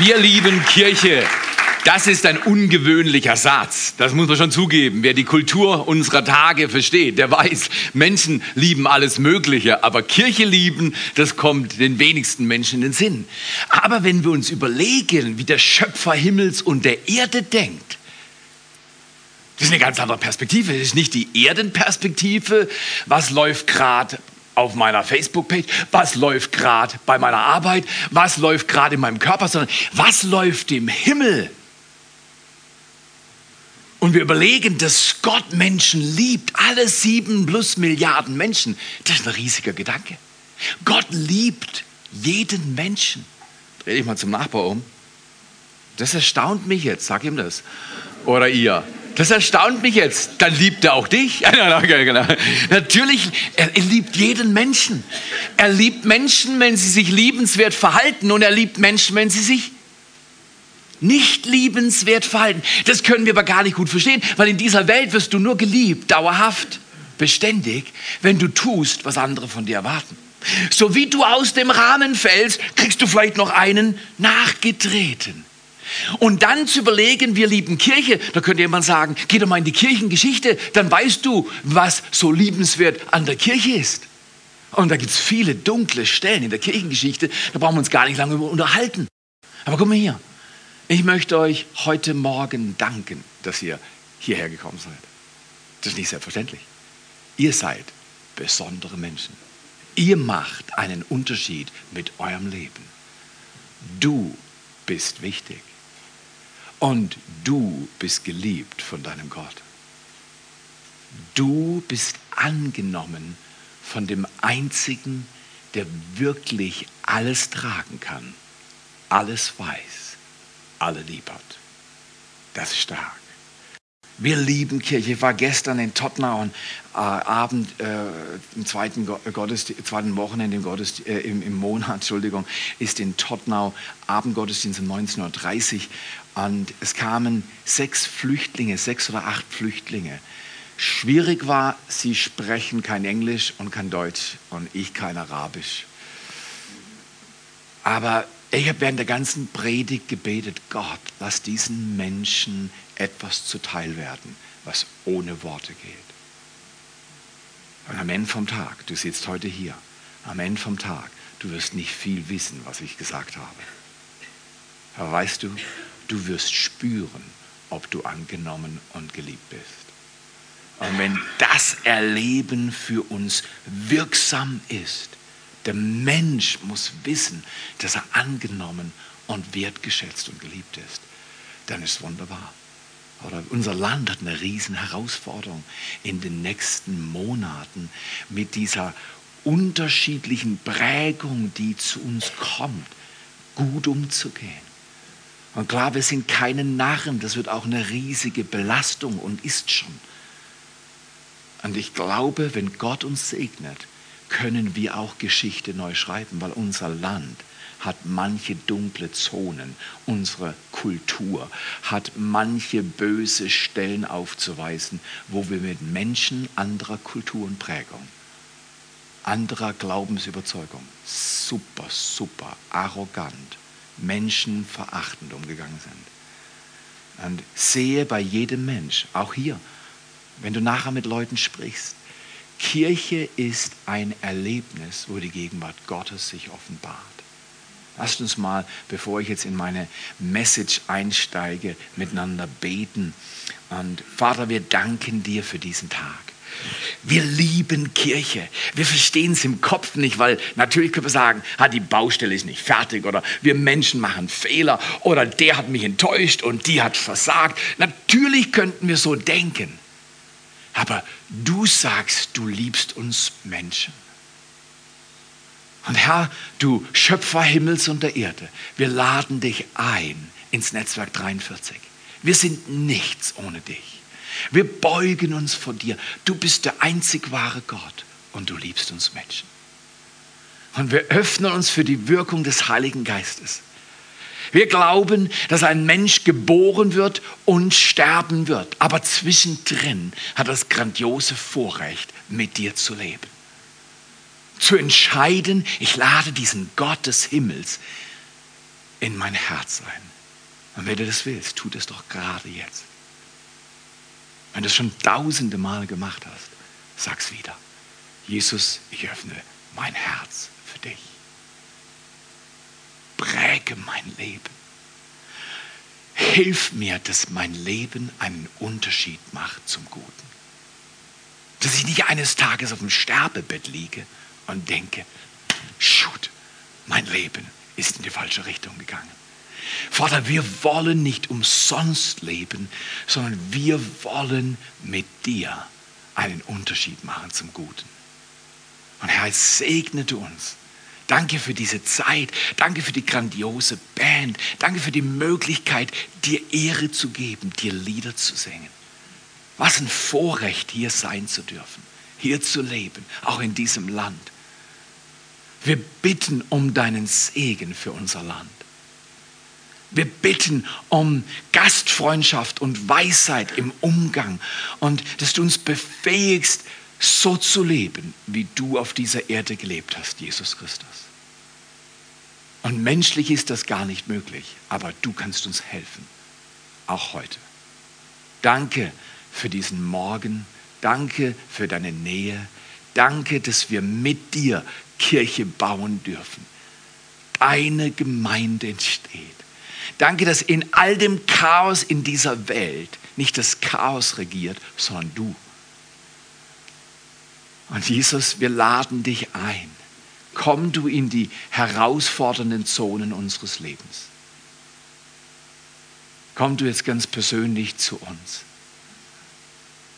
Wir lieben Kirche. Das ist ein ungewöhnlicher Satz. Das muss man schon zugeben. Wer die Kultur unserer Tage versteht, der weiß, Menschen lieben alles Mögliche, aber Kirche lieben, das kommt den wenigsten Menschen in den Sinn. Aber wenn wir uns überlegen, wie der Schöpfer Himmels und der Erde denkt, das ist eine ganz andere Perspektive. Das ist nicht die Erdenperspektive. Was läuft gerade auf meiner Facebook-Page? Was läuft gerade bei meiner Arbeit? Was läuft gerade in meinem Körper? Sondern was läuft im Himmel? und wir überlegen, dass Gott Menschen liebt, alle sieben plus Milliarden Menschen, das ist ein riesiger Gedanke. Gott liebt jeden Menschen. Dreh dich mal zum Nachbar um. Das erstaunt mich jetzt, sag ihm das. Oder ihr. Das erstaunt mich jetzt. Dann liebt er auch dich. Genau. Natürlich, er, er liebt jeden Menschen. Er liebt Menschen, wenn sie sich liebenswert verhalten und er liebt Menschen, wenn sie sich nicht liebenswert verhalten. Das können wir aber gar nicht gut verstehen, weil in dieser Welt wirst du nur geliebt, dauerhaft, beständig, wenn du tust, was andere von dir erwarten. So wie du aus dem Rahmen fällst, kriegst du vielleicht noch einen nachgetreten. Und dann zu überlegen, wir lieben Kirche, da könnte jemand sagen, geh doch mal in die Kirchengeschichte, dann weißt du, was so liebenswert an der Kirche ist. Und da gibt es viele dunkle Stellen in der Kirchengeschichte, da brauchen wir uns gar nicht lange unterhalten. Aber guck mal hier, ich möchte euch heute Morgen danken, dass ihr hierher gekommen seid. Das ist nicht selbstverständlich. Ihr seid besondere Menschen. Ihr macht einen Unterschied mit eurem Leben. Du bist wichtig. Und du bist geliebt von deinem Gott. Du bist angenommen von dem Einzigen, der wirklich alles tragen kann, alles weiß alle lieb hat. Das ist stark. Wir lieben Kirche. Ich war gestern in Tottenau und Abend äh, im zweiten, Gottesdienst, zweiten Wochenende im, Gottesdienst, äh, im, im, Monat, Entschuldigung, ist in Tottenau Abendgottesdienst um 19.30 Uhr und es kamen sechs Flüchtlinge, sechs oder acht Flüchtlinge. Schwierig war, sie sprechen kein Englisch und kein Deutsch und ich kein Arabisch. Aber ich habe während der ganzen Predigt gebetet, Gott, lass diesen Menschen etwas zuteil werden, was ohne Worte geht. Und am Ende vom Tag, du sitzt heute hier, am Ende vom Tag, du wirst nicht viel wissen, was ich gesagt habe. Aber weißt du, du wirst spüren, ob du angenommen und geliebt bist. Und wenn das Erleben für uns wirksam ist, der Mensch muss wissen, dass er angenommen und wertgeschätzt und geliebt ist. Dann ist wunderbar. Oder unser Land hat eine riesen Herausforderung in den nächsten Monaten mit dieser unterschiedlichen Prägung, die zu uns kommt, gut umzugehen. Und klar, wir sind keine Narren, das wird auch eine riesige Belastung und ist schon. Und ich glaube, wenn Gott uns segnet, können wir auch Geschichte neu schreiben, weil unser Land hat manche dunkle Zonen, unsere Kultur hat manche böse Stellen aufzuweisen, wo wir mit Menschen anderer Kultur und Prägung, anderer Glaubensüberzeugung super, super arrogant, menschenverachtend umgegangen sind. Und sehe bei jedem Mensch, auch hier, wenn du nachher mit Leuten sprichst, Kirche ist ein Erlebnis, wo die Gegenwart Gottes sich offenbart. Lasst uns mal, bevor ich jetzt in meine Message einsteige, miteinander beten. Und Vater, wir danken dir für diesen Tag. Wir lieben Kirche. Wir verstehen es im Kopf nicht, weil natürlich können wir sagen, ah, die Baustelle ist nicht fertig oder wir Menschen machen Fehler oder der hat mich enttäuscht und die hat versagt. Natürlich könnten wir so denken. Aber du sagst, du liebst uns Menschen. Und Herr, du Schöpfer Himmels und der Erde, wir laden dich ein ins Netzwerk 43. Wir sind nichts ohne dich. Wir beugen uns vor dir. Du bist der einzig wahre Gott und du liebst uns Menschen. Und wir öffnen uns für die Wirkung des Heiligen Geistes. Wir glauben, dass ein Mensch geboren wird und sterben wird. Aber zwischendrin hat das grandiose Vorrecht, mit dir zu leben. Zu entscheiden, ich lade diesen Gott des Himmels in mein Herz ein. Und wenn du das willst, tu das doch gerade jetzt. Wenn du es schon tausende Mal gemacht hast, sag's wieder. Jesus, ich öffne mein Herz für dich. Präge mein Leben. Hilf mir, dass mein Leben einen Unterschied macht zum Guten. Dass ich nicht eines Tages auf dem Sterbebett liege und denke, shoot, mein Leben ist in die falsche Richtung gegangen. Vater, wir wollen nicht umsonst leben, sondern wir wollen mit dir einen Unterschied machen zum Guten. Und Herr, segne du uns. Danke für diese Zeit. Danke für die grandiose Band. Danke für die Möglichkeit, dir Ehre zu geben, dir Lieder zu singen. Was ein Vorrecht, hier sein zu dürfen, hier zu leben, auch in diesem Land. Wir bitten um deinen Segen für unser Land. Wir bitten um Gastfreundschaft und Weisheit im Umgang und dass du uns befähigst, so zu leben, wie du auf dieser Erde gelebt hast, Jesus Christus. Und menschlich ist das gar nicht möglich, aber du kannst uns helfen, auch heute. Danke für diesen Morgen, danke für deine Nähe, danke, dass wir mit dir Kirche bauen dürfen. Eine Gemeinde entsteht. Danke, dass in all dem Chaos in dieser Welt nicht das Chaos regiert, sondern du. Und Jesus, wir laden dich ein. Komm du in die herausfordernden Zonen unseres Lebens. Komm du jetzt ganz persönlich zu uns.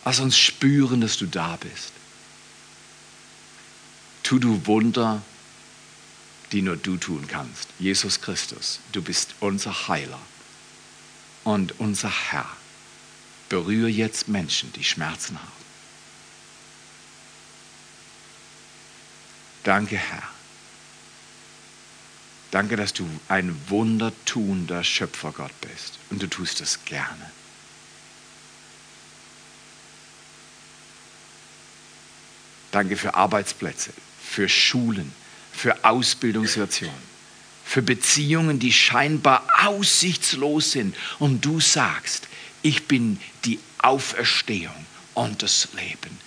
Lass uns spüren, dass du da bist. Tu du Wunder, die nur du tun kannst. Jesus Christus, du bist unser Heiler und unser Herr. Berühre jetzt Menschen, die Schmerzen haben. Danke, Herr. Danke, dass du ein wundertuender Schöpfergott bist und du tust es gerne. Danke für Arbeitsplätze, für Schulen, für Ausbildungssituationen, für Beziehungen, die scheinbar aussichtslos sind. Und du sagst, ich bin die Auferstehung und das Leben.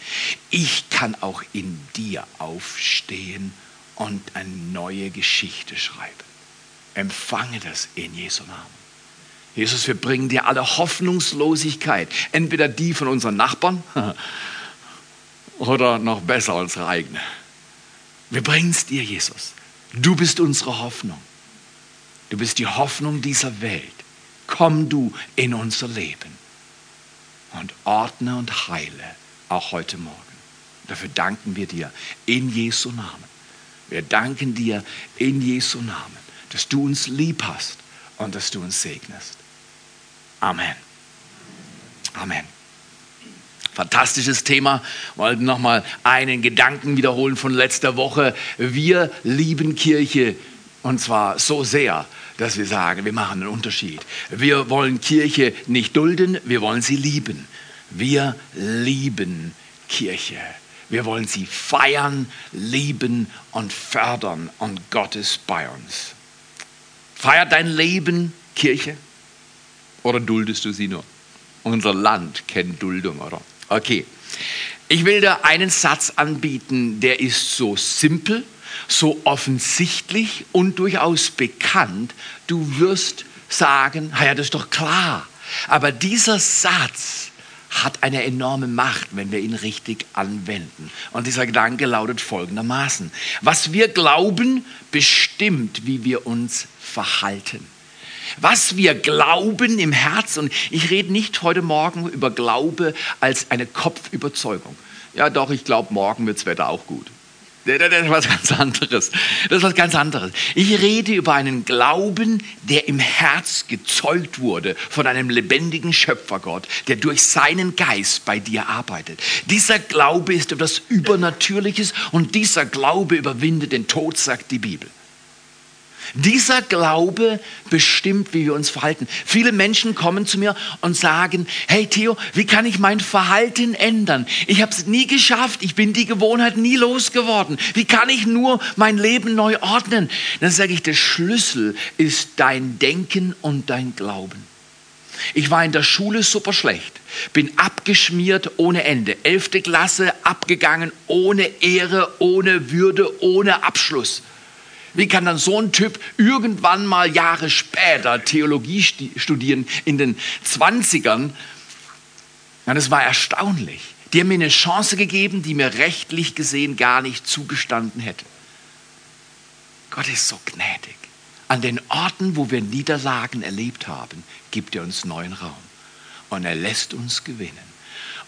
Ich kann auch in dir aufstehen und eine neue Geschichte schreiben. Empfange das in Jesu Namen. Jesus, wir bringen dir alle Hoffnungslosigkeit, entweder die von unseren Nachbarn oder noch besser unsere eigene. Wir bringen es dir, Jesus. Du bist unsere Hoffnung. Du bist die Hoffnung dieser Welt. Komm du in unser Leben und ordne und heile auch heute Morgen. Dafür danken wir dir in Jesu Namen. Wir danken dir in Jesu Namen, dass du uns lieb hast und dass du uns segnest. Amen. Amen. Fantastisches Thema. Wollte nochmal einen Gedanken wiederholen von letzter Woche. Wir lieben Kirche und zwar so sehr, dass wir sagen, wir machen einen Unterschied. Wir wollen Kirche nicht dulden, wir wollen sie lieben. Wir lieben Kirche. Wir wollen sie feiern, lieben und fördern und Gott ist bei uns. Feiert dein Leben Kirche oder duldest du sie nur? Unser Land kennt Duldung, oder? Okay. Ich will dir einen Satz anbieten, der ist so simpel, so offensichtlich und durchaus bekannt. Du wirst sagen, ja, das ist doch klar. Aber dieser Satz hat eine enorme Macht, wenn wir ihn richtig anwenden. Und dieser Gedanke lautet folgendermaßen. Was wir glauben, bestimmt, wie wir uns verhalten. Was wir glauben im Herz, und ich rede nicht heute Morgen über Glaube als eine Kopfüberzeugung. Ja, doch, ich glaube, morgen wird das Wetter auch gut. Das ist was ganz anderes. Das ist was ganz anderes. Ich rede über einen Glauben, der im Herz gezeugt wurde von einem lebendigen Schöpfergott, der durch seinen Geist bei dir arbeitet. Dieser Glaube ist etwas Übernatürliches und dieser Glaube überwindet den Tod, sagt die Bibel. Dieser Glaube bestimmt, wie wir uns verhalten. Viele Menschen kommen zu mir und sagen, hey Theo, wie kann ich mein Verhalten ändern? Ich habe es nie geschafft, ich bin die Gewohnheit nie losgeworden. Wie kann ich nur mein Leben neu ordnen? Dann sage ich, der Schlüssel ist dein Denken und dein Glauben. Ich war in der Schule super schlecht, bin abgeschmiert ohne Ende. Elfte Klasse abgegangen ohne Ehre, ohne Würde, ohne Abschluss. Wie kann dann so ein Typ irgendwann mal Jahre später Theologie studieren in den 20ern? Ja, das war erstaunlich. Die haben mir eine Chance gegeben, die mir rechtlich gesehen gar nicht zugestanden hätte. Gott ist so gnädig. An den Orten, wo wir Niederlagen erlebt haben, gibt er uns neuen Raum. Und er lässt uns gewinnen.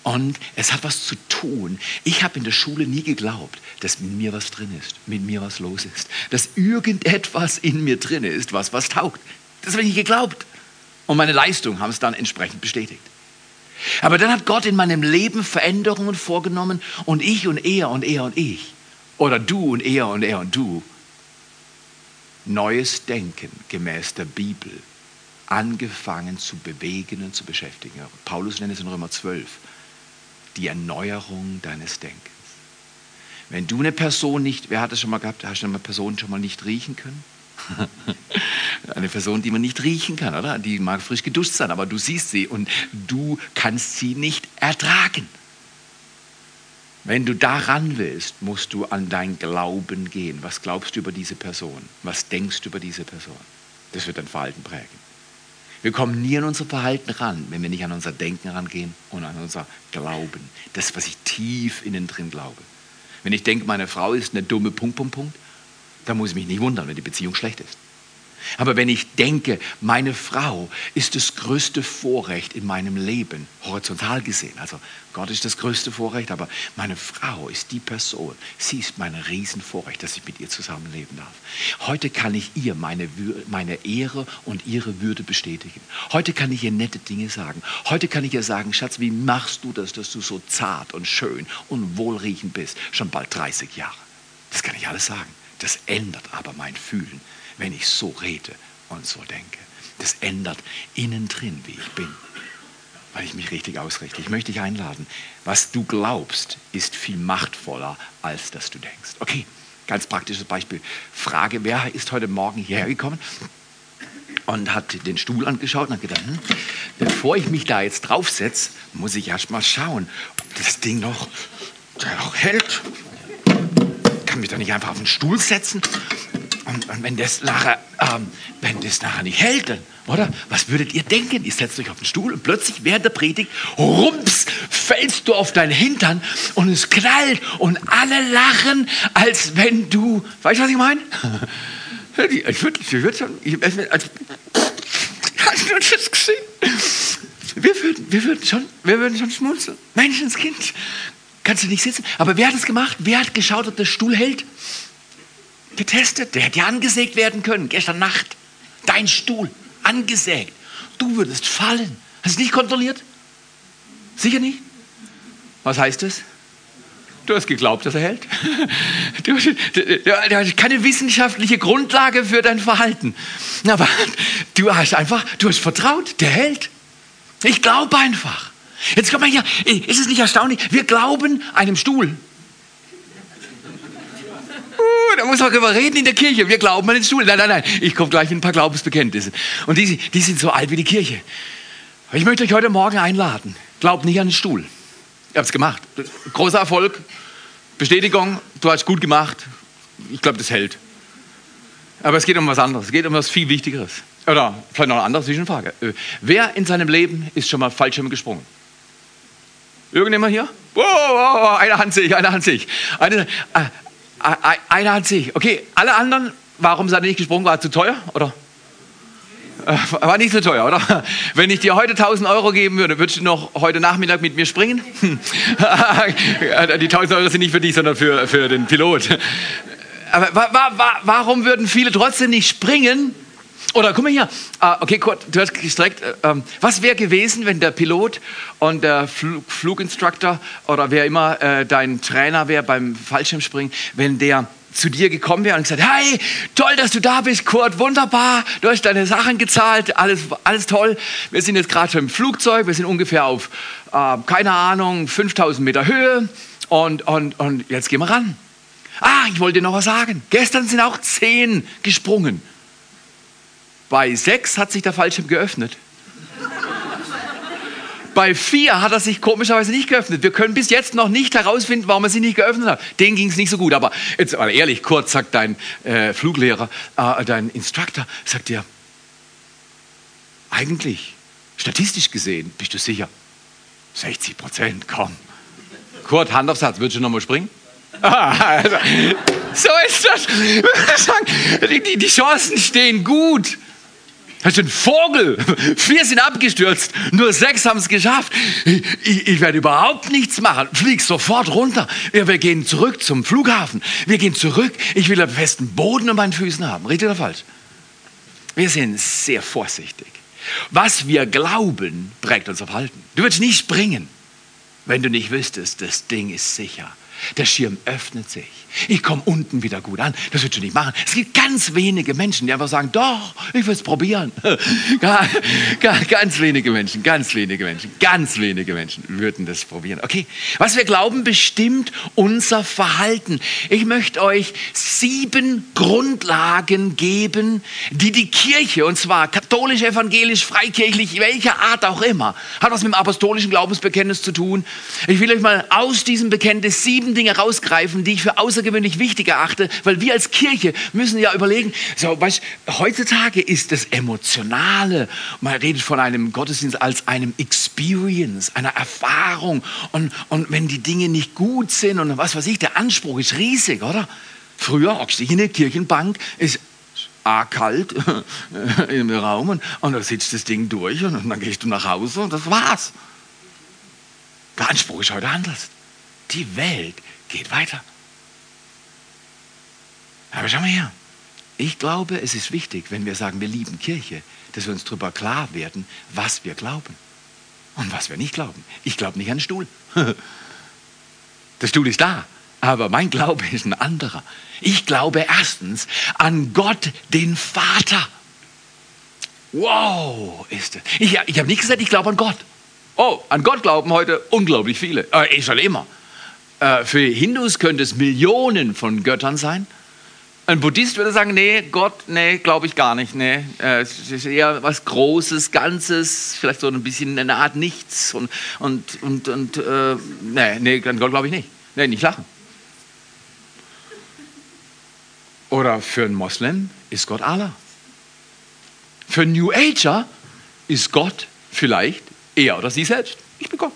Und es hat was zu tun. Ich habe in der Schule nie geglaubt, dass mit mir was drin ist, mit mir was los ist, dass irgendetwas in mir drin ist, was was taugt. Das habe ich nicht geglaubt. Und meine Leistungen haben es dann entsprechend bestätigt. Aber dann hat Gott in meinem Leben Veränderungen vorgenommen und ich und er und er und ich oder du und er und er und du neues Denken gemäß der Bibel angefangen zu bewegen und zu beschäftigen. Paulus nennt es in Römer 12 die Erneuerung deines Denkens. Wenn du eine Person nicht, wer hat das schon mal gehabt, hast du eine Person schon mal nicht riechen können? eine Person, die man nicht riechen kann, oder? Die mag frisch geduscht sein, aber du siehst sie und du kannst sie nicht ertragen. Wenn du daran willst, musst du an dein Glauben gehen. Was glaubst du über diese Person? Was denkst du über diese Person? Das wird dein Verhalten prägen. Wir kommen nie an unser Verhalten ran, wenn wir nicht an unser Denken rangehen und an unser Glauben. Das, was ich tief innen drin glaube. Wenn ich denke, meine Frau ist eine dumme Punkt, Punkt, Punkt, dann muss ich mich nicht wundern, wenn die Beziehung schlecht ist. Aber wenn ich denke, meine Frau ist das größte Vorrecht in meinem Leben, horizontal gesehen, also Gott ist das größte Vorrecht, aber meine Frau ist die Person, sie ist mein Riesenvorrecht, dass ich mit ihr zusammenleben darf. Heute kann ich ihr meine, meine Ehre und ihre Würde bestätigen. Heute kann ich ihr nette Dinge sagen. Heute kann ich ihr sagen, Schatz, wie machst du das, dass du so zart und schön und wohlriechend bist? Schon bald 30 Jahre. Das kann ich alles sagen. Das ändert aber mein Fühlen wenn ich so rede und so denke. Das ändert innen drin, wie ich bin, weil ich mich richtig ausrichte. Ich möchte dich einladen. Was du glaubst, ist viel machtvoller, als dass du denkst. Okay, ganz praktisches Beispiel. Frage, wer ist heute Morgen hierher gekommen? und hat den Stuhl angeschaut und hat gedacht, hm, bevor ich mich da jetzt draufsetze, muss ich erst mal schauen, ob das Ding noch, noch hält. Ich kann mich da nicht einfach auf den Stuhl setzen und, und wenn, das nachher, ähm, wenn das nachher nicht hält, dann, oder? Was würdet ihr denken? Ihr setzt euch auf den Stuhl und plötzlich während der Predigt, rums, fällst du auf deinen Hintern und es knallt und alle lachen, als wenn du, weißt du, was ich meine? Ich würde ich würd schon, ich, also, hast du das gesehen? Wir würden, wir würden, schon, wir würden schon schmunzeln. Menschenskind, kannst du nicht sitzen? Aber wer hat es gemacht? Wer hat geschaut, ob der Stuhl hält? Getestet. Der hätte ja angesägt werden können, gestern Nacht. Dein Stuhl, angesägt. Du würdest fallen. Hast du nicht kontrolliert? Sicher nicht? Was heißt das? Du hast geglaubt, dass er hält. Du, du, du, hast keine wissenschaftliche Grundlage für dein Verhalten. Aber du hast einfach, du hast vertraut, der hält. Ich glaube einfach. Jetzt kommt man hier, ist es nicht erstaunlich? Wir glauben einem Stuhl da muss man darüber reden in der Kirche. Wir glauben an den Stuhl. Nein, nein, nein. Ich komme gleich mit ein paar Glaubensbekenntnissen. Und die, die sind so alt wie die Kirche. Ich möchte euch heute Morgen einladen. Glaubt nicht an den Stuhl. Ich habe es gemacht. Großer Erfolg. Bestätigung. Du hast gut gemacht. Ich glaube, das hält. Aber es geht um was anderes. Es geht um was viel Wichtigeres. Oder vielleicht noch eine andere Zwischenfrage. Äh, wer in seinem Leben ist schon mal Fallschirm gesprungen? Irgendjemand hier? Wow, wow, eine Hand sehe ich, eine Hand sehe ich. Eine, äh, einer hat sich. Okay, alle anderen, warum seid ihr nicht gesprungen? War zu teuer? Oder? Äh, war nicht so teuer, oder? Wenn ich dir heute 1000 Euro geben würde, würdest du noch heute Nachmittag mit mir springen? Die 1000 Euro sind nicht für dich, sondern für, für den Pilot. Aber wa, wa, warum würden viele trotzdem nicht springen? Oder guck mal hier, ah, okay, Kurt, du hast gestreckt. Äh, ähm, was wäre gewesen, wenn der Pilot und der Flug, Fluginstructor oder wer immer äh, dein Trainer wäre beim Fallschirmspringen, wenn der zu dir gekommen wäre und gesagt, hey, toll, dass du da bist, Kurt, wunderbar, du hast deine Sachen gezahlt, alles, alles toll. Wir sind jetzt gerade im Flugzeug, wir sind ungefähr auf, äh, keine Ahnung, 5000 Meter Höhe und, und, und jetzt gehen wir ran. Ah, ich wollte dir noch was sagen. Gestern sind auch zehn gesprungen. Bei sechs hat sich der Fallschirm geöffnet. Bei vier hat er sich komischerweise nicht geöffnet. Wir können bis jetzt noch nicht herausfinden, warum er sich nicht geöffnet hat. Den ging es nicht so gut. Aber jetzt aber ehrlich, kurz sagt dein äh, Fluglehrer, äh, dein Instructor, sagt dir, eigentlich, statistisch gesehen, bist du sicher? 60 Prozent, komm. Kurt, Hand aufs Herz, würdest du nochmal springen? Also, so ist das. Die, die Chancen stehen gut. Das ist ein Vogel. Vier sind abgestürzt, nur sechs haben es geschafft. Ich, ich, werde überhaupt nichts machen. Flieg sofort runter. Wir, wir, gehen zurück zum Flughafen. Wir gehen zurück. Ich will einen festen Boden um meinen Füßen haben. Richtig oder falsch? Wir sind sehr vorsichtig. Was wir glauben, prägt unser Verhalten. Du würdest nicht springen, wenn du nicht wüsstest, das Ding ist sicher. Der Schirm öffnet sich. Ich komme unten wieder gut an. Das wird du nicht machen. Es gibt ganz wenige Menschen, die einfach sagen, doch, ich will es probieren. ganz wenige Menschen, ganz wenige Menschen, ganz wenige Menschen würden das probieren. Okay, was wir glauben, bestimmt unser Verhalten. Ich möchte euch sieben Grundlagen geben, die die Kirche, und zwar katholisch, evangelisch, freikirchlich, welcher Art auch immer, hat was mit dem apostolischen Glaubensbekenntnis zu tun. Ich will euch mal aus diesem Bekenntnis sieben Dinge rausgreifen, die ich für außergewöhnlich wichtig erachte, weil wir als Kirche müssen ja überlegen, so, weißt, heutzutage ist das Emotionale, man redet von einem Gottesdienst als einem Experience, einer Erfahrung und, und wenn die Dinge nicht gut sind und was weiß ich, der Anspruch ist riesig, oder? Früher hockst du in der Kirchenbank, ist A, kalt im Raum und, und da sitzt das Ding durch und, und dann gehst du nach Hause und das war's. Der Anspruch ist heute anders. Die Welt geht weiter. Aber schau mal her. Ich glaube, es ist wichtig, wenn wir sagen, wir lieben Kirche, dass wir uns darüber klar werden, was wir glauben und was wir nicht glauben. Ich glaube nicht an den Stuhl. Der Stuhl ist da, aber mein Glaube ist ein anderer. Ich glaube erstens an Gott, den Vater. Wow, ist das. Ich, ich habe nicht gesagt, ich glaube an Gott. Oh, an Gott glauben heute unglaublich viele. Äh, ich schon immer. Äh, für Hindus könnte es Millionen von Göttern sein. Ein Buddhist würde sagen, nee, Gott, nee, glaube ich gar nicht. Nee, äh, es ist eher was Großes, Ganzes, vielleicht so ein bisschen eine Art Nichts. Und, und, und, und äh, nee, nee, an Gott glaube ich nicht. Nee, nicht lachen. Oder für einen Moslem ist Gott Allah. Für einen New Ager ist Gott vielleicht er oder sie selbst. Ich bin Gott.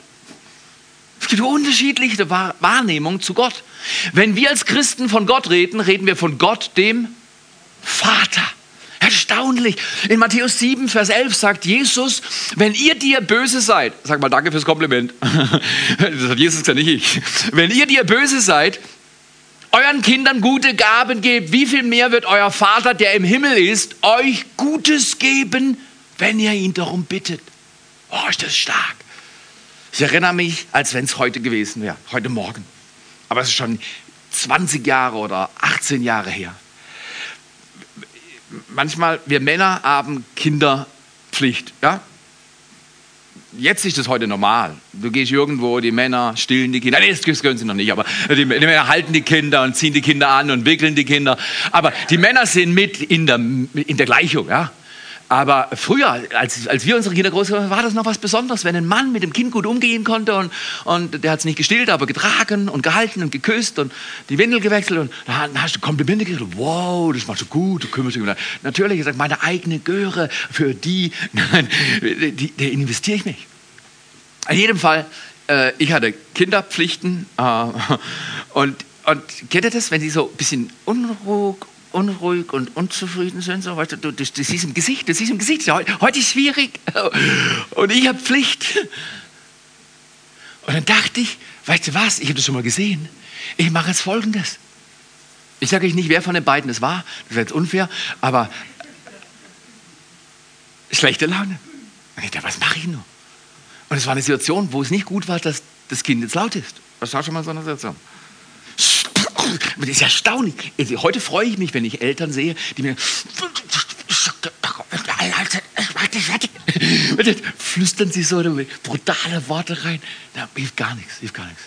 Gibt unterschiedliche Wahrnehmungen zu Gott. Wenn wir als Christen von Gott reden, reden wir von Gott, dem Vater. Erstaunlich. In Matthäus 7, Vers 11 sagt Jesus, wenn ihr dir böse seid, sag mal danke fürs Kompliment, das hat Jesus gesagt, nicht ich, wenn ihr dir böse seid, euren Kindern gute Gaben gebt, wie viel mehr wird euer Vater, der im Himmel ist, euch Gutes geben, wenn ihr ihn darum bittet. Oh, ist das stark. Ich erinnere mich, als wenn es heute gewesen wäre, heute Morgen. Aber es ist schon 20 Jahre oder 18 Jahre her. Manchmal, wir Männer haben Kinderpflicht. Ja? Jetzt ist das heute normal. Du gehst irgendwo, die Männer stillen die Kinder. Nee, das können sie noch nicht, aber die, die, Männer halten die Kinder und ziehen die Kinder an und wickeln die Kinder. Aber die Männer sind mit in der, in der Gleichung. Ja? Aber früher, als, als wir unsere Kinder groß waren, war das noch was Besonderes, wenn ein Mann mit dem Kind gut umgehen konnte und, und der hat es nicht gestillt, aber getragen und gehalten und geküsst und die Windel gewechselt und dann hast du Komplimente gekriegt. Wow, das machst du gut, du kümmerst dich um. Natürlich, ich sage, meine eigene Göre, für die, nein, die, die investiere ich nicht. In jedem Fall, äh, ich hatte Kinderpflichten äh, und, und kennt ihr das, wenn die so ein bisschen unruhig, unruhig und unzufrieden sind, so, weißt du, das, das ist im Gesicht, das ist im Gesicht. Heute, heute ist schwierig und ich habe Pflicht. Und dann dachte ich, weißt du was, ich habe das schon mal gesehen. Ich mache jetzt Folgendes. Ich sage euch nicht, wer von den beiden es war, das wäre jetzt unfair, aber schlechte Laune. Und ich dachte, was mache ich nur? Und es war eine Situation, wo es nicht gut war, dass das Kind jetzt laut ist. Das war schon mal so eine Situation. Das ist erstaunlich. Also heute freue ich mich, wenn ich Eltern sehe, die mir flüstern sie so brutale Worte rein. Da hilft gar nichts, hilft gar nichts.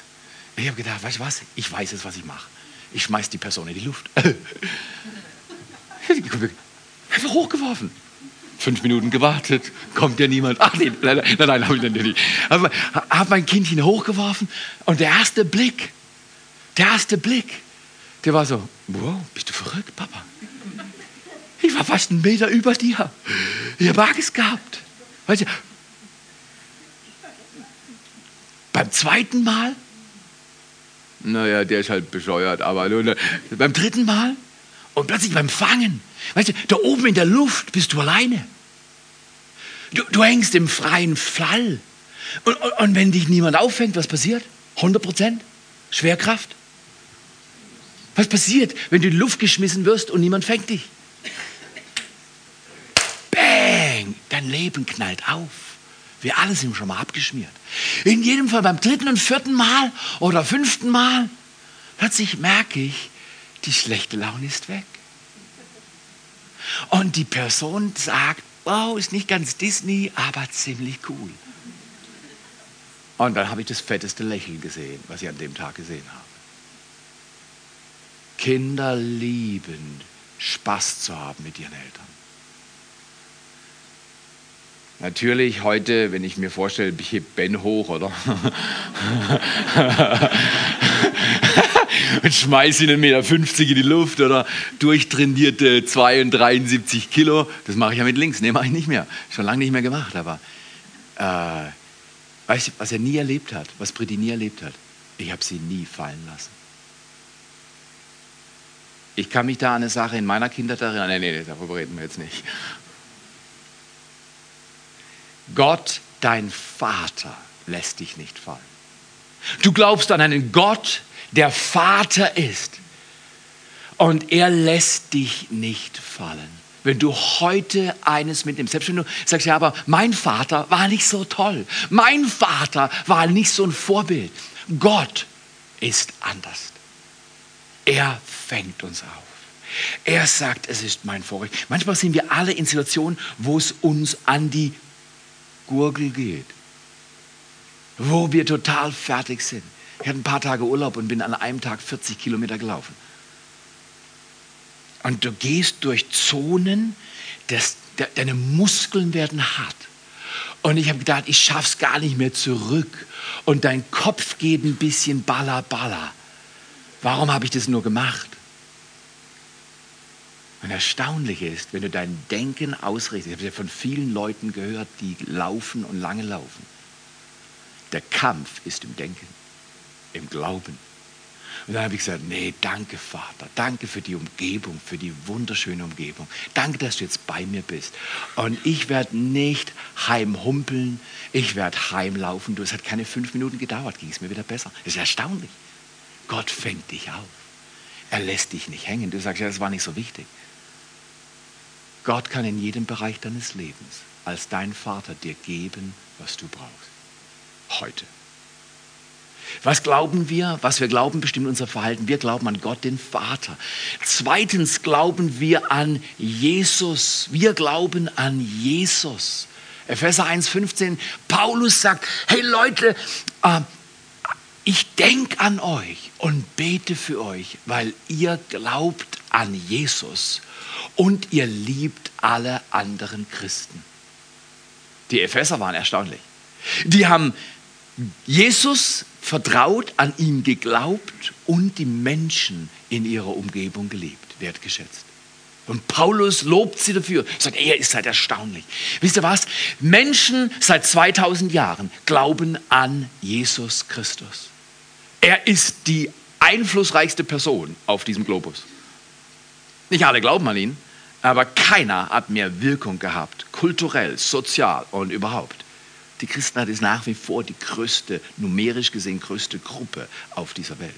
Ich habe gedacht, weißt du was? Ich weiß jetzt, was ich mache. Ich schmeiß die Person in die Luft. Einfach hochgeworfen. Fünf Minuten gewartet, kommt ja niemand. Ach nee, nein, nein, nein, habe ich nicht. Aber habe mein Kindchen hochgeworfen und der erste Blick, der erste Blick, der war so, wow, bist du verrückt, Papa? Ich war fast einen Meter über dir. Ich habe Angst gehabt. Weißt du, beim zweiten Mal, naja, der ist halt bescheuert, aber nur, beim dritten Mal und plötzlich beim Fangen, weißt du, da oben in der Luft bist du alleine. Du, du hängst im freien Fall. Und, und, und wenn dich niemand auffängt, was passiert? 100 Prozent Schwerkraft. Was passiert, wenn du in die Luft geschmissen wirst und niemand fängt dich? Bang! Dein Leben knallt auf. Wir alle sind schon mal abgeschmiert. In jedem Fall beim dritten und vierten Mal oder fünften Mal, plötzlich merke ich, die schlechte Laune ist weg. Und die Person sagt, wow, ist nicht ganz Disney, aber ziemlich cool. Und dann habe ich das fetteste Lächeln gesehen, was ich an dem Tag gesehen habe. Kinder lieben, Spaß zu haben mit ihren Eltern. Natürlich heute, wenn ich mir vorstelle, ich hebe Ben hoch, oder? und schmeiße ihn 1,50 Meter in die Luft oder durchtrainierte 72 Kilo. Das mache ich ja mit links, ne, mache ich nicht mehr. Schon lange nicht mehr gemacht, aber äh, weißt du, was er nie erlebt hat, was Britti nie erlebt hat? Ich habe sie nie fallen lassen. Ich kann mich da an eine Sache in meiner Kindheit erinnern. Nee, nee, darüber reden wir jetzt nicht. Gott, dein Vater, lässt dich nicht fallen. Du glaubst an einen Gott, der Vater ist. Und er lässt dich nicht fallen. Wenn du heute eines mitnimmst, selbst wenn du sagst, ja, aber mein Vater war nicht so toll. Mein Vater war nicht so ein Vorbild. Gott ist anders. Er fängt uns auf. Er sagt, es ist mein Vorrecht. Manchmal sind wir alle in Situationen, wo es uns an die Gurgel geht, wo wir total fertig sind. Ich hatte ein paar Tage Urlaub und bin an einem Tag 40 Kilometer gelaufen. Und du gehst durch Zonen, das, de, deine Muskeln werden hart. Und ich habe gedacht, ich schaff's gar nicht mehr zurück. Und dein Kopf geht ein bisschen baller, baller. Warum habe ich das nur gemacht? Und erstaunlich ist, wenn du dein Denken ausrichtest, ich habe ja von vielen Leuten gehört, die laufen und lange laufen. Der Kampf ist im Denken, im Glauben. Und dann habe ich gesagt, nee, danke Vater, danke für die Umgebung, für die wunderschöne Umgebung. Danke, dass du jetzt bei mir bist. Und ich werde nicht heimhumpeln, ich werde heimlaufen. Du, es hat keine fünf Minuten gedauert, ging es mir wieder besser. Das ist erstaunlich. Gott fängt dich auf. Er lässt dich nicht hängen. Du sagst, ja, das war nicht so wichtig. Gott kann in jedem Bereich deines Lebens als dein Vater dir geben, was du brauchst. Heute. Was glauben wir? Was wir glauben, bestimmt unser Verhalten. Wir glauben an Gott, den Vater. Zweitens glauben wir an Jesus. Wir glauben an Jesus. Epheser 1,15. Paulus sagt: Hey Leute, äh, ich denke an euch und bete für euch, weil ihr glaubt an Jesus und ihr liebt alle anderen Christen. Die Epheser waren erstaunlich. Die haben Jesus vertraut, an ihn geglaubt und die Menschen in ihrer Umgebung geliebt, wertgeschätzt. Und Paulus lobt sie dafür, sagt, er ist halt erstaunlich. Wisst ihr was? Menschen seit 2000 Jahren glauben an Jesus Christus. Er ist die einflussreichste Person auf diesem Globus. Nicht alle glauben an ihn, aber keiner hat mehr Wirkung gehabt, kulturell, sozial und überhaupt. Die Christenheit ist nach wie vor die größte, numerisch gesehen größte Gruppe auf dieser Welt.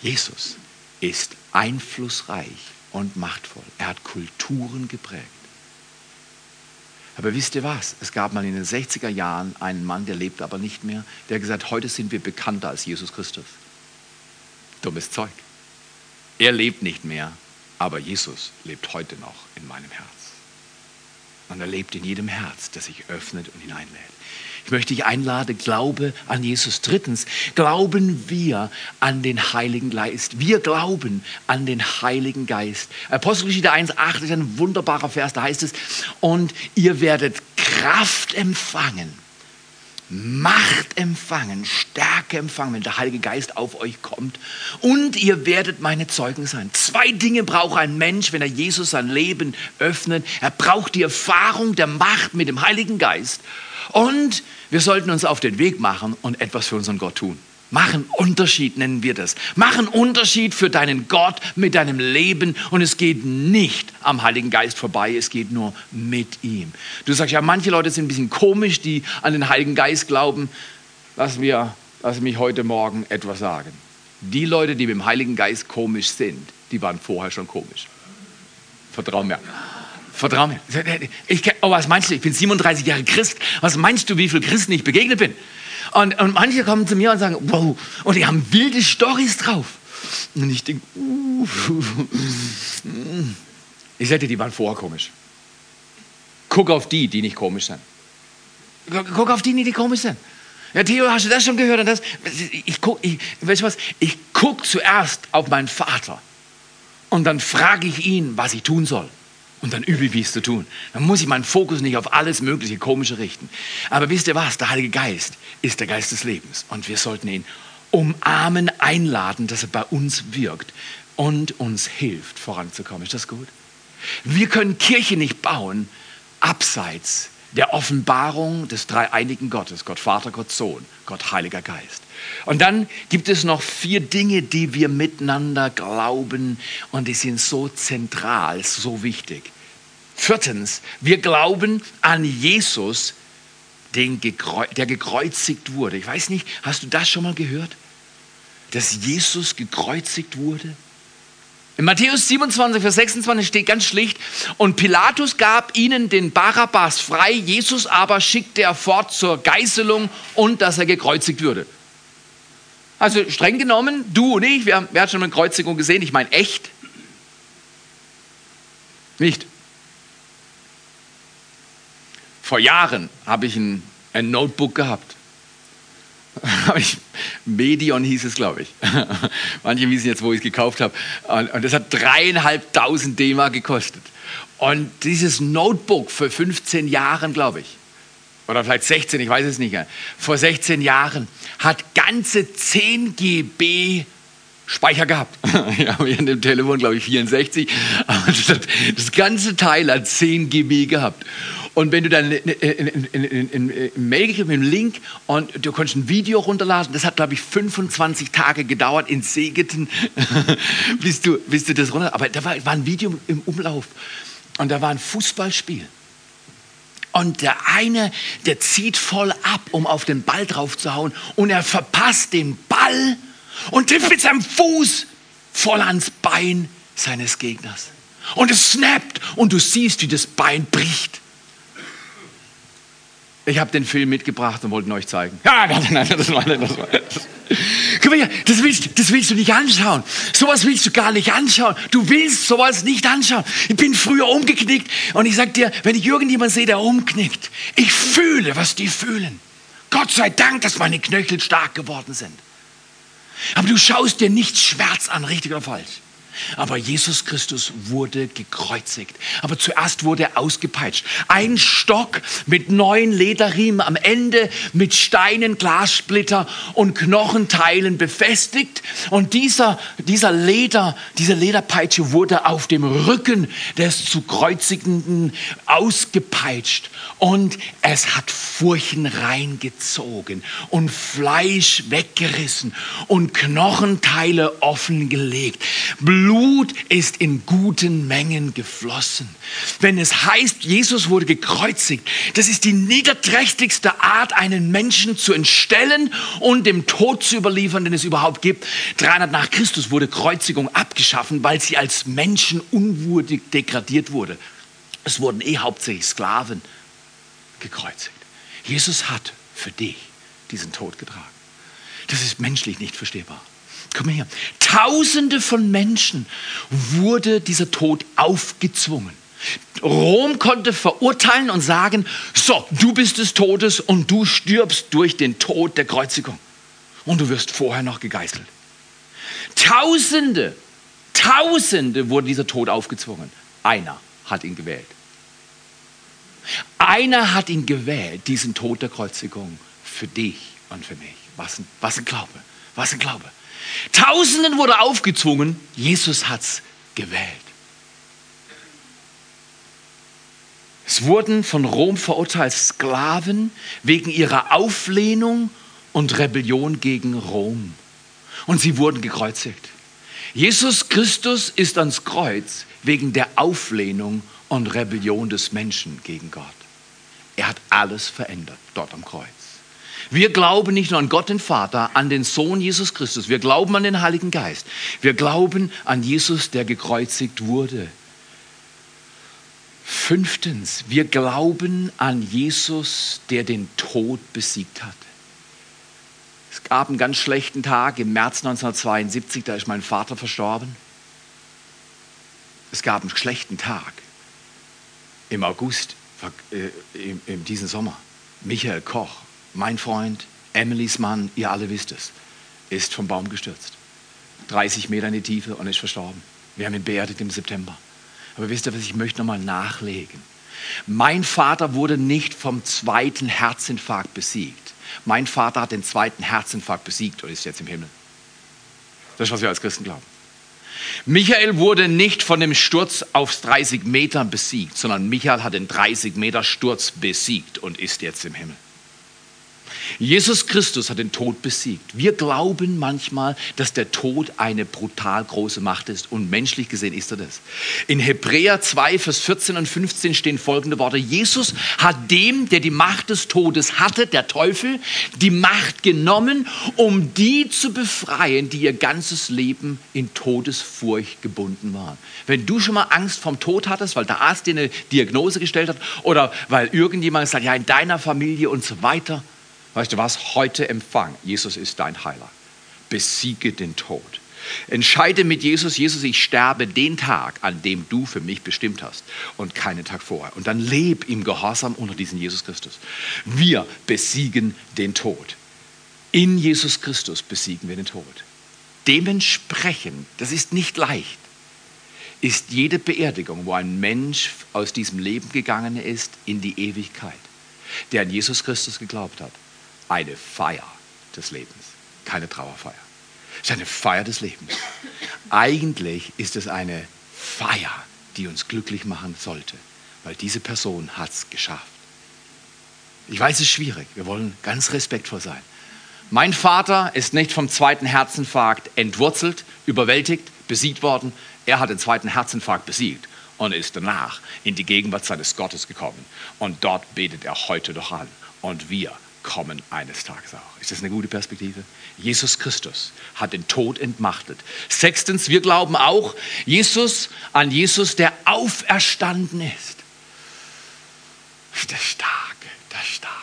Jesus ist einflussreich und machtvoll. Er hat Kulturen geprägt. Aber wisst ihr was? Es gab mal in den 60er Jahren einen Mann, der lebt aber nicht mehr, der gesagt hat, heute sind wir bekannter als Jesus Christus. Dummes Zeug. Er lebt nicht mehr, aber Jesus lebt heute noch in meinem Herz. Und er lebt in jedem Herz, das sich öffnet und hineinlädt. Ich möchte dich einladen, glaube an Jesus. Drittens, glauben wir an den Heiligen Geist. Wir glauben an den Heiligen Geist. Apostelgeschichte 1,8 ist ein wunderbarer Vers, da heißt es, und ihr werdet Kraft empfangen Macht empfangen, Stärke empfangen, wenn der Heilige Geist auf euch kommt. Und ihr werdet meine Zeugen sein. Zwei Dinge braucht ein Mensch, wenn er Jesus sein Leben öffnet. Er braucht die Erfahrung der Macht mit dem Heiligen Geist. Und wir sollten uns auf den Weg machen und etwas für unseren Gott tun. Machen Unterschied nennen wir das. Machen Unterschied für deinen Gott mit deinem Leben und es geht nicht am Heiligen Geist vorbei, es geht nur mit ihm. Du sagst ja, manche Leute sind ein bisschen komisch, die an den Heiligen Geist glauben. Lass, mir, lass mich heute Morgen etwas sagen. Die Leute, die mit dem Heiligen Geist komisch sind, die waren vorher schon komisch. Vertrau mir. Vertrau mir. Ich, oh, was meinst du? Ich bin 37 Jahre Christ. Was meinst du, wie viele Christen ich begegnet bin? Und, und manche kommen zu mir und sagen, wow, und die haben wilde Storys drauf. Und ich denke, uh, ich sagte, die waren vorher komisch. Guck auf die, die nicht komisch sind. Guck auf die, die nicht komisch sind. Ja, Theo, hast du das schon gehört? Und das? Ich guck, ich, weißt du was? Ich gucke zuerst auf meinen Vater und dann frage ich ihn, was ich tun soll. Und dann übe ich, wie es zu tun. Dann muss ich meinen Fokus nicht auf alles mögliche Komische richten. Aber wisst ihr was? Der Heilige Geist ist der Geist des Lebens. Und wir sollten ihn umarmen, einladen, dass er bei uns wirkt und uns hilft, voranzukommen. Ist das gut? Wir können Kirche nicht bauen abseits der Offenbarung des dreieinigen Gottes, Gott Vater, Gott Sohn, Gott Heiliger Geist. Und dann gibt es noch vier Dinge, die wir miteinander glauben und die sind so zentral, so wichtig. Viertens, wir glauben an Jesus, den der gekreuzigt wurde. Ich weiß nicht, hast du das schon mal gehört? Dass Jesus gekreuzigt wurde? In Matthäus 27, Vers 26 steht ganz schlicht, und Pilatus gab ihnen den Barabbas frei, Jesus aber schickte er fort zur Geißelung und dass er gekreuzigt würde. Also streng genommen, du und ich, wer, wer hat schon eine Kreuzigung gesehen? Ich meine echt. Nicht. Vor Jahren habe ich ein, ein Notebook gehabt. Medion hieß es, glaube ich. Manche wissen jetzt, wo ich es gekauft habe. Und das hat dreieinhalbtausend D-Mark gekostet. Und dieses Notebook für 15 Jahren, glaube ich, oder vielleicht 16, ich weiß es nicht vor 16 Jahren, hat ganze 10 GB Speicher gehabt. Ich habe in dem Telefon, glaube ich, 64. Aber das ganze Teil hat 10 GB gehabt. Und wenn du dann Mail gekriegt mit einem Link und du konntest ein Video runterladen, das hat, glaube ich, 25 Tage gedauert in Segeten, bis, du, bis du das runter. Aber da war, war ein Video im Umlauf und da war ein Fußballspiel. Und der eine, der zieht voll ab, um auf den Ball drauf zu hauen. Und er verpasst den Ball und trifft mit seinem Fuß voll ans Bein seines Gegners. Und es snappt und du siehst, wie das Bein bricht. Ich habe den Film mitgebracht und wollte ihn euch zeigen. Ja, nein, nein, das war das war. Guck mal hier, das willst, das willst du nicht anschauen. Sowas willst du gar nicht anschauen. Du willst sowas nicht anschauen. Ich bin früher umgeknickt und ich sag dir, wenn ich irgendjemand sehe, der umknickt, ich fühle, was die fühlen. Gott sei Dank, dass meine Knöchel stark geworden sind. Aber du schaust dir nichts Schmerz an, richtig oder falsch. Aber Jesus Christus wurde gekreuzigt. Aber zuerst wurde er ausgepeitscht. Ein Stock mit neun Lederriemen am Ende mit Steinen, Glassplitter und Knochenteilen befestigt. Und dieser, dieser Leder, diese Lederpeitsche wurde auf dem Rücken des zu Kreuzigenden ausgepeitscht. Und es hat Furchen reingezogen und Fleisch weggerissen und Knochenteile offengelegt. Blut Blut ist in guten Mengen geflossen. Wenn es heißt, Jesus wurde gekreuzigt, das ist die niederträchtigste Art, einen Menschen zu entstellen und dem Tod zu überliefern, den es überhaupt gibt. 300 nach Christus wurde Kreuzigung abgeschaffen, weil sie als Menschen unwürdig degradiert wurde. Es wurden eh hauptsächlich Sklaven gekreuzigt. Jesus hat für dich diesen Tod getragen. Das ist menschlich nicht verstehbar. Mal hier. Tausende von Menschen wurde dieser Tod aufgezwungen. Rom konnte verurteilen und sagen, so, du bist des Todes und du stirbst durch den Tod der Kreuzigung. Und du wirst vorher noch gegeißelt. Tausende, Tausende wurde dieser Tod aufgezwungen. Einer hat ihn gewählt. Einer hat ihn gewählt, diesen Tod der Kreuzigung, für dich und für mich. Was ein, was ein Glaube, was ein Glaube. Tausenden wurde aufgezwungen, Jesus hat es gewählt. Es wurden von Rom verurteilt Sklaven wegen ihrer Auflehnung und Rebellion gegen Rom. Und sie wurden gekreuzigt. Jesus Christus ist ans Kreuz wegen der Auflehnung und Rebellion des Menschen gegen Gott. Er hat alles verändert dort am Kreuz. Wir glauben nicht nur an Gott den Vater, an den Sohn Jesus Christus. Wir glauben an den Heiligen Geist. Wir glauben an Jesus, der gekreuzigt wurde. Fünftens, wir glauben an Jesus, der den Tod besiegt hat. Es gab einen ganz schlechten Tag im März 1972, da ist mein Vater verstorben. Es gab einen schlechten Tag im August, äh, in, in diesem Sommer. Michael Koch, mein Freund, Emilys Mann, ihr alle wisst es, ist vom Baum gestürzt. 30 Meter in die Tiefe und ist verstorben. Wir haben ihn beerdigt im September. Aber wisst ihr was, ich möchte nochmal nachlegen. Mein Vater wurde nicht vom zweiten Herzinfarkt besiegt. Mein Vater hat den zweiten Herzinfarkt besiegt und ist jetzt im Himmel. Das ist, was wir als Christen glauben. Michael wurde nicht von dem Sturz auf 30 Metern besiegt, sondern Michael hat den 30 Meter Sturz besiegt und ist jetzt im Himmel. Jesus Christus hat den Tod besiegt. Wir glauben manchmal, dass der Tod eine brutal große Macht ist und menschlich gesehen ist er das. In Hebräer 2, Vers 14 und 15 stehen folgende Worte. Jesus hat dem, der die Macht des Todes hatte, der Teufel, die Macht genommen, um die zu befreien, die ihr ganzes Leben in Todesfurcht gebunden waren. Wenn du schon mal Angst vom Tod hattest, weil der Arzt dir eine Diagnose gestellt hat oder weil irgendjemand sagt, ja, in deiner Familie und so weiter, Weißt du was? Heute empfang. Jesus ist dein Heiler. Besiege den Tod. Entscheide mit Jesus, Jesus, ich sterbe den Tag, an dem du für mich bestimmt hast und keinen Tag vorher. Und dann leb im Gehorsam unter diesen Jesus Christus. Wir besiegen den Tod. In Jesus Christus besiegen wir den Tod. Dementsprechend, das ist nicht leicht, ist jede Beerdigung, wo ein Mensch aus diesem Leben gegangen ist, in die Ewigkeit, der an Jesus Christus geglaubt hat, eine Feier des Lebens, keine Trauerfeier. Es ist eine Feier des Lebens. Eigentlich ist es eine Feier, die uns glücklich machen sollte, weil diese Person hat es geschafft. Ich weiß, es ist schwierig. Wir wollen ganz respektvoll sein. Mein Vater ist nicht vom zweiten Herzinfarkt entwurzelt, überwältigt, besiegt worden. Er hat den zweiten Herzinfarkt besiegt und ist danach in die Gegenwart seines Gottes gekommen. Und dort betet er heute noch an. Und wir kommen eines Tages auch. Ist das eine gute Perspektive? Jesus Christus hat den Tod entmachtet. Sechstens, wir glauben auch Jesus an Jesus, der auferstanden ist. Der Starke, der Starke.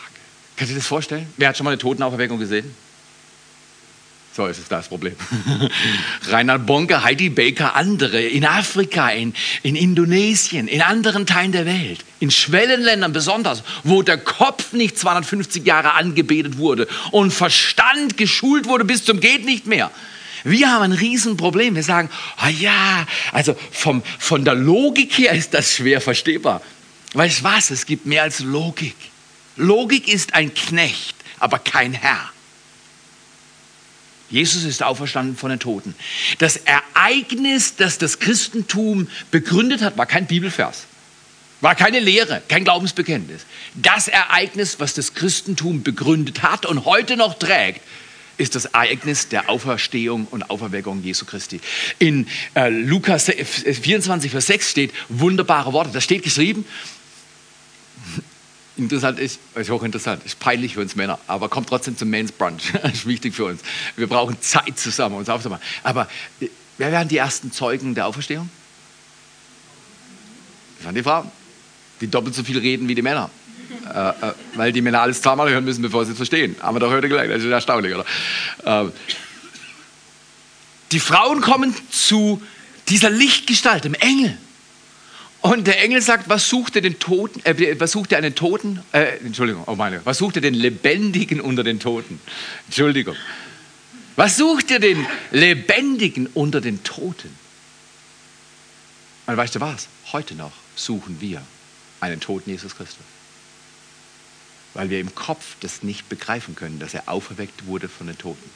Kannst du dir das vorstellen? Wer hat schon mal eine Totenauferweckung gesehen? So ist es das Problem. Reinhard Bonke, Heidi Baker, andere in Afrika, in, in Indonesien, in anderen Teilen der Welt, in Schwellenländern besonders, wo der Kopf nicht 250 Jahre angebetet wurde und Verstand geschult wurde bis zum geht nicht mehr. Wir haben ein Riesenproblem. Wir sagen, ah ja, also vom, von der Logik her ist das schwer verstehbar. Weißt du was? Es gibt mehr als Logik. Logik ist ein Knecht, aber kein Herr. Jesus ist auferstanden von den Toten. Das Ereignis, das das Christentum begründet hat, war kein Bibelvers, war keine Lehre, kein Glaubensbekenntnis. Das Ereignis, was das Christentum begründet hat und heute noch trägt, ist das Ereignis der Auferstehung und Auferweckung Jesu Christi. In äh, Lukas 24, Vers 6 steht wunderbare Worte. Da steht geschrieben, interessant ist, ist hochinteressant, ist peinlich für uns Männer, aber kommt trotzdem zum Men's Brunch. Ist wichtig für uns. Wir brauchen Zeit zusammen, uns aufzumachen. Aber äh, wer wären die ersten Zeugen der Auferstehung? Das waren die Frauen, die doppelt so viel reden wie die Männer. äh, äh, weil die Männer alles zweimal hören müssen, bevor sie es verstehen. Haben wir doch heute gelernt, das ist erstaunlich, oder? Äh, die Frauen kommen zu dieser Lichtgestalt, dem Engel. Und der Engel sagt, was sucht er den Toten, äh, was sucht er einen Toten, äh, Entschuldigung, oh meine, was sucht er den Lebendigen unter den Toten? Entschuldigung. Was sucht er den Lebendigen unter den Toten? Und weißt du was? Heute noch suchen wir einen toten Jesus Christus. Weil wir im Kopf das nicht begreifen können, dass er auferweckt wurde von den Toten.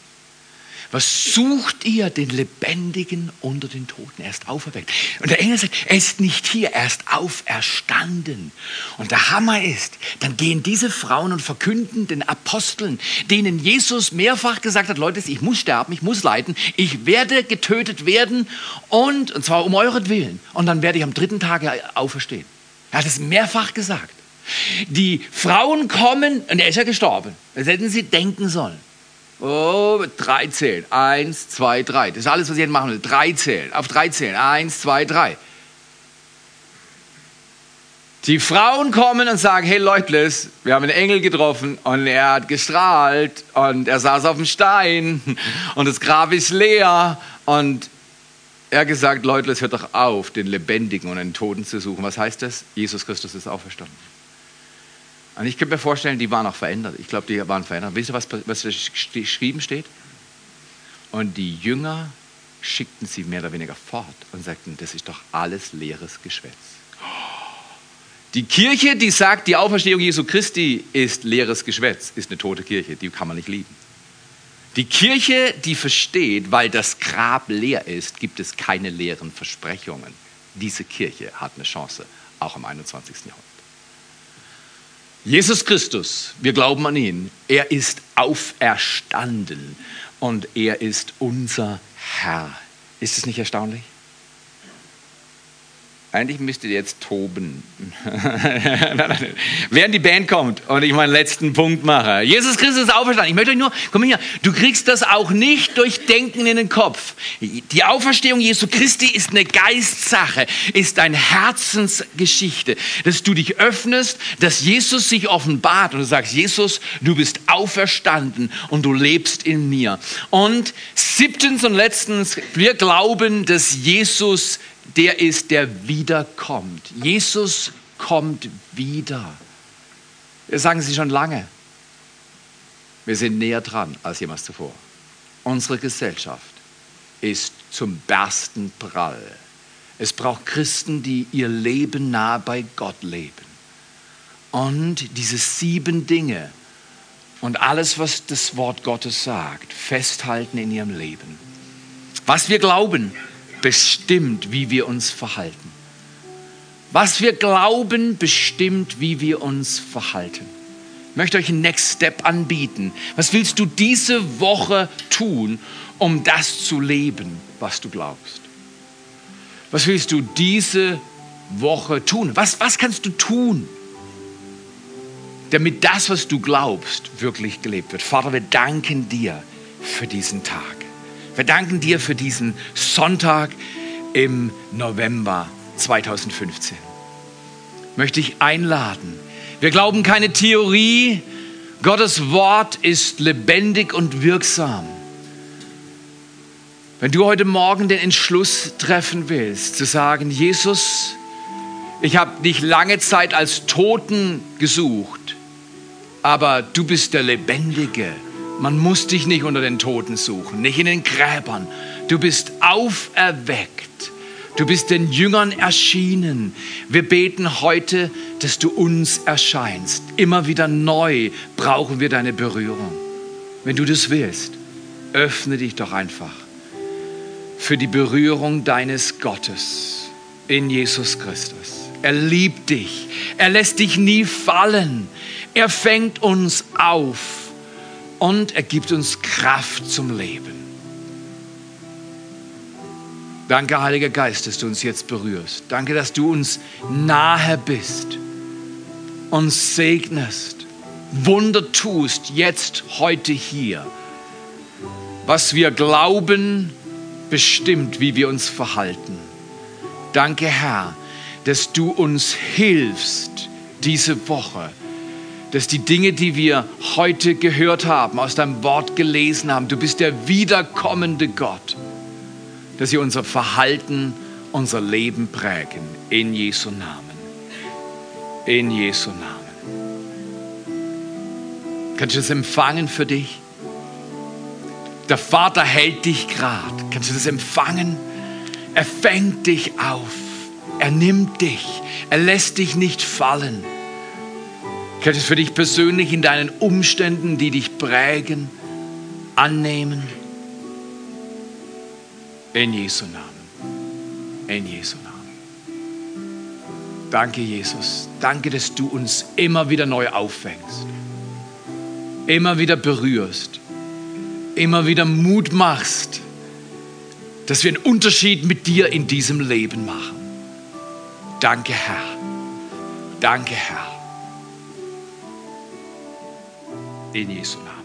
Was sucht ihr den Lebendigen unter den Toten? Er ist auferweckt. Und der Engel sagt, er ist nicht hier, er ist auferstanden. Und der Hammer ist, dann gehen diese Frauen und verkünden den Aposteln, denen Jesus mehrfach gesagt hat, Leute, ich muss sterben, ich muss leiden, ich werde getötet werden und, und zwar um euren Willen. Und dann werde ich am dritten Tag auferstehen. Er hat es mehrfach gesagt. Die Frauen kommen, und er ist ja gestorben. Das hätten sie denken sollen. Oh, drei zählen. Eins, zwei, drei. Das ist alles, was ich jetzt machen will. Drei zählen. Auf drei zählen. Eins, zwei, drei. Die Frauen kommen und sagen, hey Leute, wir haben einen Engel getroffen und er hat gestrahlt und er saß auf dem Stein und das Grab ist leer und er hat gesagt, Leute, hört doch auf, den Lebendigen und den Toten zu suchen. Was heißt das? Jesus Christus ist auferstanden. Und ich könnte mir vorstellen, die waren auch verändert. Ich glaube, die waren verändert. Wisst ihr, was, was geschrieben steht? Und die Jünger schickten sie mehr oder weniger fort und sagten, das ist doch alles leeres Geschwätz. Die Kirche, die sagt, die Auferstehung Jesu Christi ist leeres Geschwätz, ist eine tote Kirche, die kann man nicht lieben. Die Kirche, die versteht, weil das Grab leer ist, gibt es keine leeren Versprechungen. Diese Kirche hat eine Chance, auch im 21. Jahrhundert. Jesus Christus, wir glauben an ihn, er ist auferstanden und er ist unser Herr. Ist es nicht erstaunlich? Eigentlich müsst ihr jetzt toben. Während die Band kommt und ich meinen letzten Punkt mache. Jesus Christus ist auferstanden. Ich möchte euch nur, komm hier, du kriegst das auch nicht durch Denken in den Kopf. Die Auferstehung Jesu Christi ist eine Geistsache, ist eine Herzensgeschichte, dass du dich öffnest, dass Jesus sich offenbart und du sagst, Jesus, du bist auferstanden und du lebst in mir. Und siebtens und letztens, wir glauben, dass Jesus der ist, der wiederkommt. Jesus kommt wieder. Das sagen Sie schon lange. Wir sind näher dran als jemals zuvor. Unsere Gesellschaft ist zum Bersten prall. Es braucht Christen, die ihr Leben nah bei Gott leben. Und diese sieben Dinge und alles, was das Wort Gottes sagt, festhalten in ihrem Leben. Was wir glauben, bestimmt, wie wir uns verhalten. Was wir glauben, bestimmt, wie wir uns verhalten. Ich möchte euch einen Next Step anbieten. Was willst du diese Woche tun, um das zu leben, was du glaubst? Was willst du diese Woche tun? Was, was kannst du tun, damit das, was du glaubst, wirklich gelebt wird? Vater, wir danken dir für diesen Tag. Wir danken dir für diesen Sonntag im November 2015. Möchte ich einladen. Wir glauben keine Theorie. Gottes Wort ist lebendig und wirksam. Wenn du heute Morgen den Entschluss treffen willst, zu sagen, Jesus, ich habe dich lange Zeit als Toten gesucht, aber du bist der Lebendige man muss dich nicht unter den Toten suchen, nicht in den Gräbern. Du bist auferweckt. Du bist den Jüngern erschienen. Wir beten heute, dass du uns erscheinst. Immer wieder neu brauchen wir deine Berührung. Wenn du das willst, öffne dich doch einfach für die Berührung deines Gottes in Jesus Christus. Er liebt dich. Er lässt dich nie fallen. Er fängt uns auf und er gibt uns Kraft zum Leben. Danke, Heiliger Geist, dass du uns jetzt berührst. Danke, dass du uns nahe bist, uns segnest, Wunder tust, jetzt, heute, hier. Was wir glauben, bestimmt, wie wir uns verhalten. Danke, Herr, dass du uns hilfst, diese Woche dass die Dinge, die wir heute gehört haben, aus deinem Wort gelesen haben, du bist der wiederkommende Gott. dass sie unser Verhalten, unser Leben prägen. In Jesu Namen. In Jesu Namen. Kannst du das empfangen für dich? Der Vater hält dich gerade. Kannst du das empfangen? Er fängt dich auf. Er nimmt dich. Er lässt dich nicht fallen. Du es für dich persönlich in deinen Umständen, die dich prägen, annehmen? In Jesu Namen. In Jesu Namen. Danke, Jesus. Danke, dass du uns immer wieder neu auffängst. Immer wieder berührst. Immer wieder Mut machst, dass wir einen Unterschied mit dir in diesem Leben machen. Danke, Herr. Danke, Herr. In Jesu Namen.